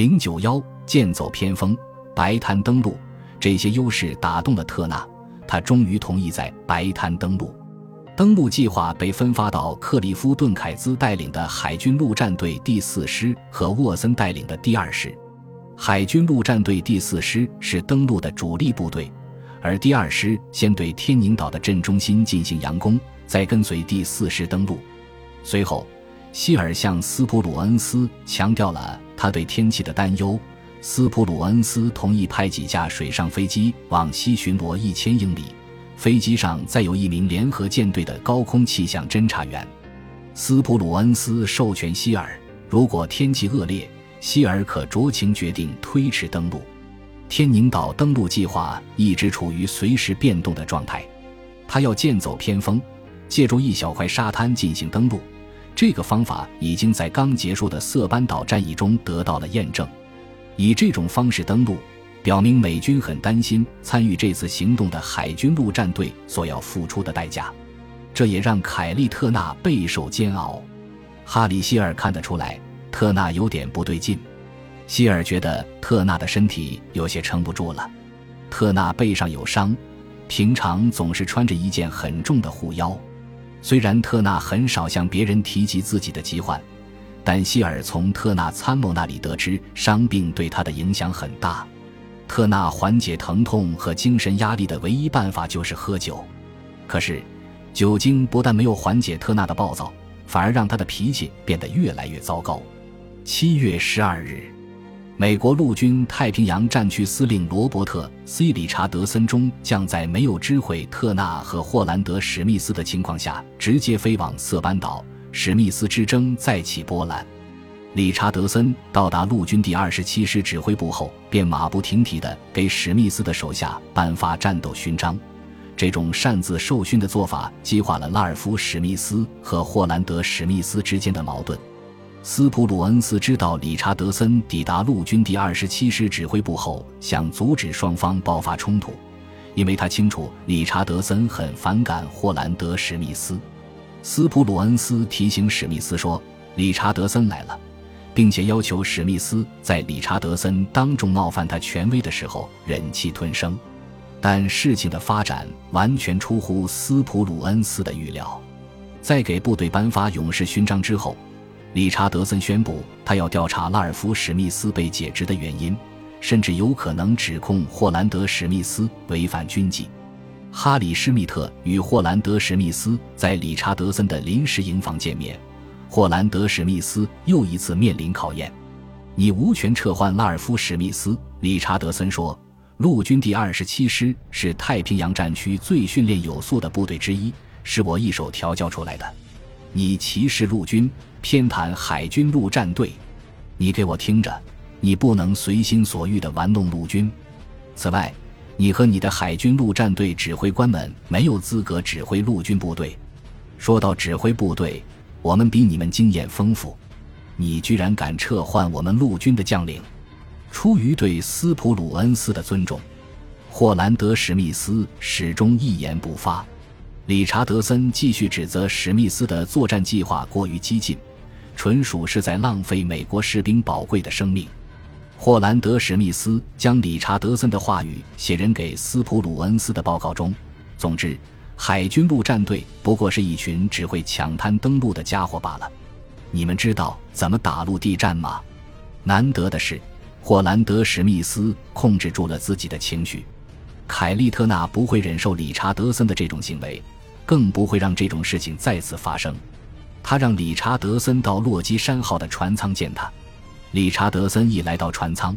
零九幺剑走偏锋，白滩登陆，这些优势打动了特纳，他终于同意在白滩登陆。登陆计划被分发到克里夫顿凯兹带领的海军陆战队第四师和沃森带领的第二师。海军陆战队第四师是登陆的主力部队，而第二师先对天宁岛的镇中心进行佯攻，再跟随第四师登陆。随后，希尔向斯普鲁恩斯强调了他对天气的担忧。斯普鲁恩斯同意派几架水上飞机往西巡逻一千英里。飞机上载有一名联合舰队的高空气象侦察员，斯普鲁恩斯授权希尔，如果天气恶劣，希尔可酌情决定推迟登陆。天宁岛登陆计划一直处于随时变动的状态，他要剑走偏锋，借助一小块沙滩进行登陆。这个方法已经在刚结束的色班岛战役中得到了验证。以这种方式登陆。表明美军很担心参与这次行动的海军陆战队所要付出的代价，这也让凯利特纳备受煎熬。哈里希尔看得出来，特纳有点不对劲。希尔觉得特纳的身体有些撑不住了。特纳背上有伤，平常总是穿着一件很重的护腰。虽然特纳很少向别人提及自己的疾患，但希尔从特纳参谋那里得知，伤病对他的影响很大。特纳缓解疼痛和精神压力的唯一办法就是喝酒，可是，酒精不但没有缓解特纳的暴躁，反而让他的脾气变得越来越糟糕。七月十二日，美国陆军太平洋战区司令罗伯特 ·C· 理查德森中将在没有知会特纳和霍兰德·史密斯的情况下，直接飞往色班岛。史密斯之争再起波澜。理查德森到达陆军第二十七师指挥部后，便马不停蹄地给史密斯的手下颁发战斗勋章。这种擅自授勋的做法激化了拉尔夫·史密斯和霍兰德·史密斯之间的矛盾。斯普鲁恩斯知道理查德森抵达陆军第二十七师指挥部后，想阻止双方爆发冲突，因为他清楚理查德森很反感霍兰德·史密斯。斯普鲁恩斯提醒史密斯说：“理查德森来了。”并且要求史密斯在理查德森当众冒犯他权威的时候忍气吞声，但事情的发展完全出乎斯普鲁恩斯的预料。在给部队颁发勇士勋章之后，理查德森宣布他要调查拉尔夫·史密斯被解职的原因，甚至有可能指控霍兰德·史密斯违反军纪。哈里·施密特与霍兰德·史密斯在理查德森的临时营房见面。霍兰德·史密斯又一次面临考验。你无权撤换拉尔夫·史密斯，理查德森说。陆军第二十七师是太平洋战区最训练有素的部队之一，是我一手调教出来的。你歧视陆军，偏袒海军陆战队。你给我听着，你不能随心所欲地玩弄陆军。此外，你和你的海军陆战队指挥官们没有资格指挥陆军部队。说到指挥部队。我们比你们经验丰富，你居然敢撤换我们陆军的将领？出于对斯普鲁恩斯的尊重，霍兰德·史密斯始终一言不发。理查德森继续指责史密斯的作战计划过于激进，纯属是在浪费美国士兵宝贵的生命。霍兰德·史密斯将理查德森的话语写人给斯普鲁恩斯的报告中。总之。海军陆战队不过是一群只会抢滩登陆的家伙罢了。你们知道怎么打陆地战吗？难得的是，霍兰德·史密斯控制住了自己的情绪。凯利特纳不会忍受理查德森的这种行为，更不会让这种事情再次发生。他让理查德森到洛基山号的船舱见他。理查德森一来到船舱，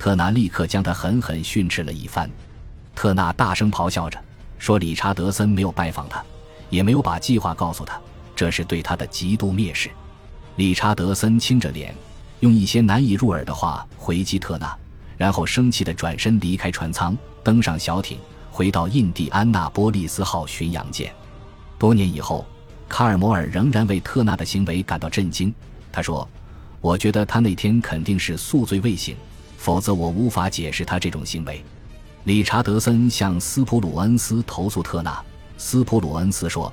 特纳立刻将他狠狠训斥了一番。特纳大声咆哮着。说理查德森没有拜访他，也没有把计划告诉他，这是对他的极度蔑视。理查德森青着脸，用一些难以入耳的话回击特纳，然后生气地转身离开船舱，登上小艇，回到印第安纳波利斯号巡洋舰。多年以后，卡尔摩尔仍然为特纳的行为感到震惊。他说：“我觉得他那天肯定是宿醉未醒，否则我无法解释他这种行为。”理查德森向斯普鲁恩斯投诉特纳。斯普鲁恩斯说：“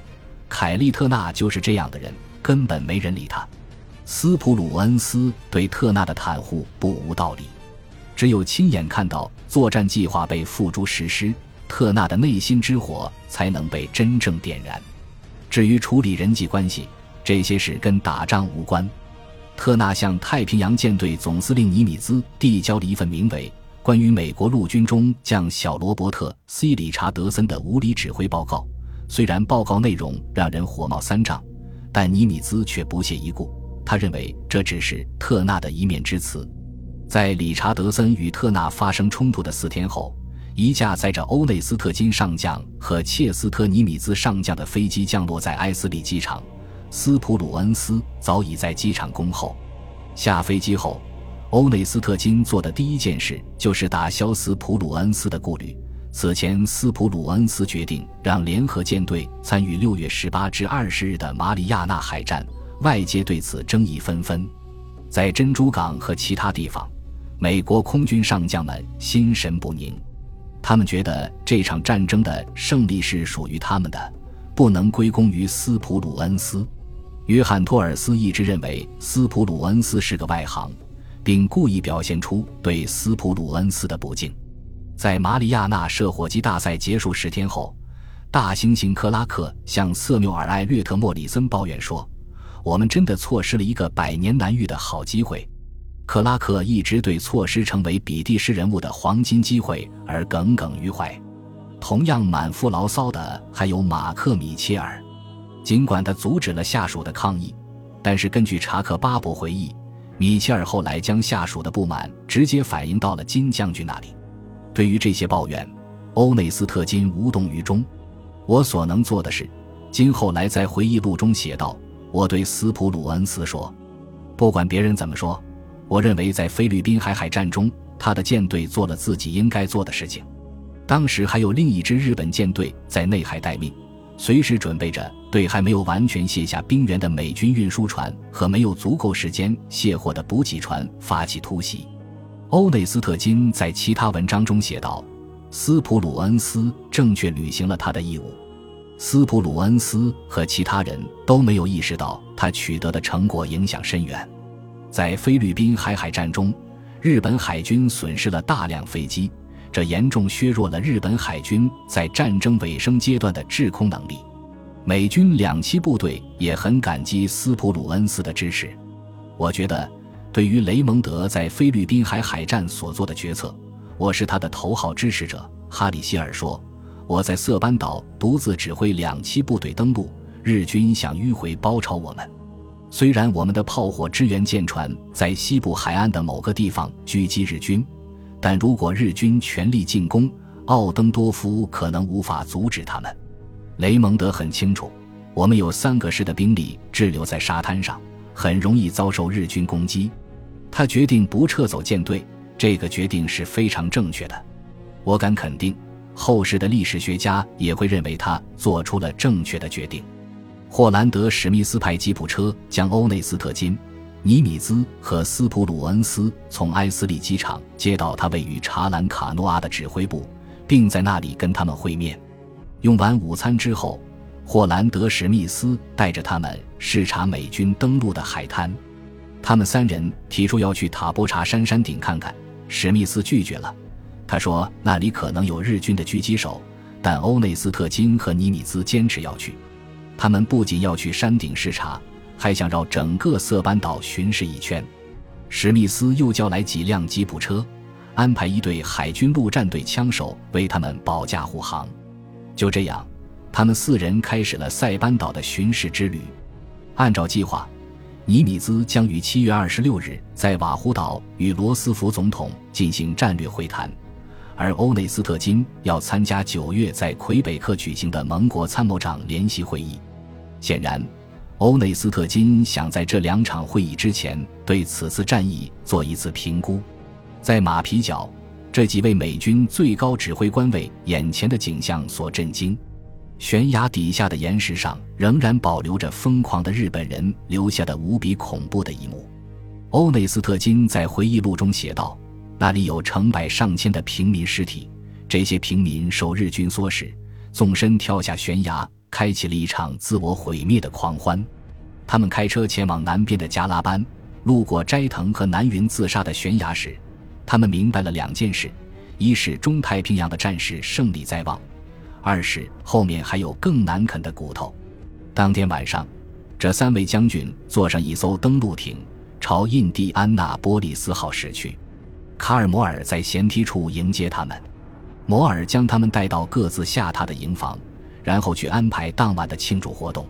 凯利特纳就是这样的人，根本没人理他。”斯普鲁恩斯对特纳的袒护不无道理，只有亲眼看到作战计划被付诸实施，特纳的内心之火才能被真正点燃。至于处理人际关系，这些事跟打仗无关。特纳向太平洋舰队总司令尼米兹递交了一份名为《关于美国陆军中将小罗伯特 ·C· 理查德森的无理指挥报告》。虽然报告内容让人火冒三丈，但尼米兹却不屑一顾。他认为这只是特纳的一面之词。在理查德森与特纳发生冲突的四天后，一架载着欧内斯特金上将和切斯特尼米兹上将的飞机降落在埃斯利机场。斯普鲁恩斯早已在机场恭候。下飞机后，欧内斯特金做的第一件事就是打消斯普鲁恩斯的顾虑。此前，斯普鲁恩斯决定让联合舰队参与六月十八至二十日的马里亚纳海战，外界对此争议纷纷。在珍珠港和其他地方，美国空军上将们心神不宁，他们觉得这场战争的胜利是属于他们的，不能归功于斯普鲁恩斯。约翰·托尔斯一直认为斯普鲁恩斯是个外行，并故意表现出对斯普鲁恩斯的不敬。在马里亚纳射火机大赛结束十天后，大猩猩克拉克向瑟缪尔·艾略特·莫里森抱怨说：“我们真的错失了一个百年难遇的好机会。”克拉克一直对错失成为比利时人物的黄金机会而耿耿于怀。同样满腹牢骚的还有马克·米切尔。尽管他阻止了下属的抗议，但是根据查克·巴伯回忆，米切尔后来将下属的不满直接反映到了金将军那里。对于这些抱怨，欧内斯特金无动于衷。我所能做的是，金后来在回忆录中写道：“我对斯普鲁恩斯说，不管别人怎么说，我认为在菲律宾海海战中，他的舰队做了自己应该做的事情。当时还有另一支日本舰队在内海待命。”随时准备着对还没有完全卸下冰原的美军运输船和没有足够时间卸货的补给船发起突袭。欧内斯特金在其他文章中写道：“斯普鲁恩斯正确履行了他的义务。斯普鲁恩斯和其他人都没有意识到他取得的成果影响深远。在菲律宾海海战中，日本海军损失了大量飞机。”这严重削弱了日本海军在战争尾声阶段的制空能力。美军两栖部队也很感激斯普鲁恩斯的支持。我觉得，对于雷蒙德在菲律宾海海战所做的决策，我是他的头号支持者。哈里希尔说：“我在色班岛独自指挥两栖部队登陆，日军想迂回包抄我们。虽然我们的炮火支援舰船在西部海岸的某个地方狙击日军。”但如果日军全力进攻，奥登多夫可能无法阻止他们。雷蒙德很清楚，我们有三个师的兵力滞留在沙滩上，很容易遭受日军攻击。他决定不撤走舰队，这个决定是非常正确的。我敢肯定，后世的历史学家也会认为他做出了正确的决定。霍兰德·史密斯派吉普车将欧内斯特金。尼米兹和斯普鲁恩斯从埃斯利机场接到他位于查兰卡诺阿的指挥部，并在那里跟他们会面。用完午餐之后，霍兰德·史密斯带着他们视察美军登陆的海滩。他们三人提出要去塔波查山山顶看看，史密斯拒绝了。他说那里可能有日军的狙击手，但欧内斯特金和尼米兹坚持要去。他们不仅要去山顶视察。还想绕整个色班岛巡视一圈，史密斯又叫来几辆吉普车，安排一队海军陆战队枪手为他们保驾护航。就这样，他们四人开始了塞班岛的巡视之旅。按照计划，尼米兹将于七月二十六日在瓦胡岛与罗斯福总统进行战略会谈，而欧内斯特金要参加九月在魁北克举行的盟国参谋长联席会议。显然。欧内斯特金想在这两场会议之前对此次战役做一次评估。在马皮角，这几位美军最高指挥官为眼前的景象所震惊：悬崖底下的岩石上仍然保留着疯狂的日本人留下的无比恐怖的一幕。欧内斯特金在回忆录中写道：“那里有成百上千的平民尸体，这些平民受日军唆使，纵身跳下悬崖。”开启了一场自我毁灭的狂欢。他们开车前往南边的加拉班，路过斋藤和南云自杀的悬崖时，他们明白了两件事：一是中太平洋的战事胜利在望；二是后面还有更难啃的骨头。当天晚上，这三位将军坐上一艘登陆艇，朝印第安纳波利斯号驶去。卡尔摩尔在舷梯处迎接他们，摩尔将他们带到各自下榻的营房，然后去安排当晚的庆祝活动。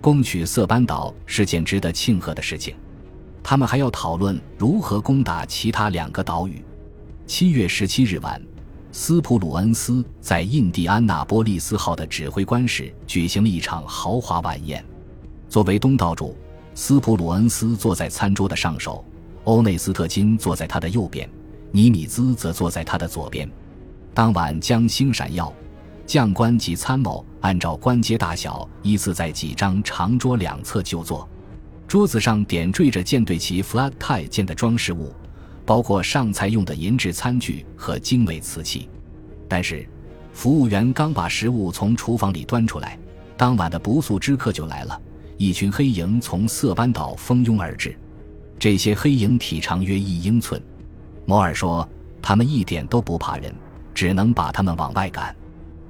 攻取色班岛是件值得庆贺的事情，他们还要讨论如何攻打其他两个岛屿。七月十七日晚，斯普鲁恩斯在印第安纳波利斯号的指挥官室举行了一场豪华晚宴。作为东道主，斯普鲁恩斯坐在餐桌的上首，欧内斯特金坐在他的右边，尼米兹则坐在他的左边。当晚将星闪耀。将官及参谋按照官阶大小依次在几张长桌两侧就坐，桌子上点缀着舰队旗 flag 太监的装饰物，包括上菜用的银质餐具和精美瓷器。但是，服务员刚把食物从厨房里端出来，当晚的不速之客就来了。一群黑影从色班岛蜂拥而至，这些黑影体长约一英寸。摩尔说：“他们一点都不怕人，只能把他们往外赶。”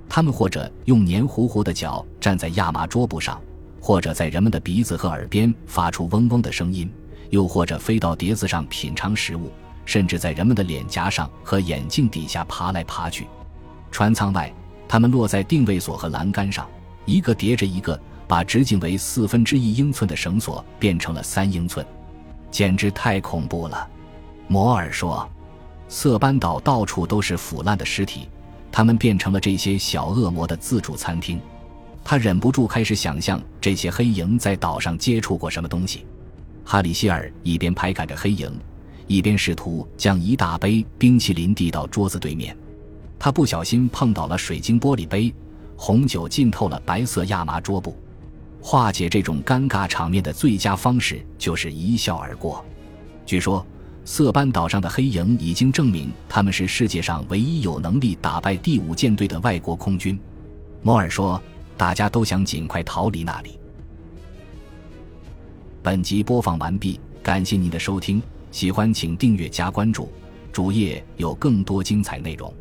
他们或者用黏糊糊的脚站在亚麻桌布上，或者在人们的鼻子和耳边发出嗡嗡的声音，又或者飞到碟子上品尝食物，甚至在人们的脸颊上和眼镜底下爬来爬去。船舱外，他们落在定位锁和栏杆上，一个叠着一个，把直径为四分之一英寸的绳索变成了三英寸，简直太恐怖了。摩尔说：“色班岛到处都是腐烂的尸体。”他们变成了这些小恶魔的自助餐厅，他忍不住开始想象这些黑影在岛上接触过什么东西。哈里希尔一边拍赶着黑影，一边试图将一大杯冰淇淋递到桌子对面。他不小心碰倒了水晶玻璃杯，红酒浸透了白色亚麻桌布。化解这种尴尬场面的最佳方式就是一笑而过。据说。色班岛上的黑影已经证明他们是世界上唯一有能力打败第五舰队的外国空军。摩尔说：“大家都想尽快逃离那里。”本集播放完毕，感谢您的收听，喜欢请订阅加关注，主页有更多精彩内容。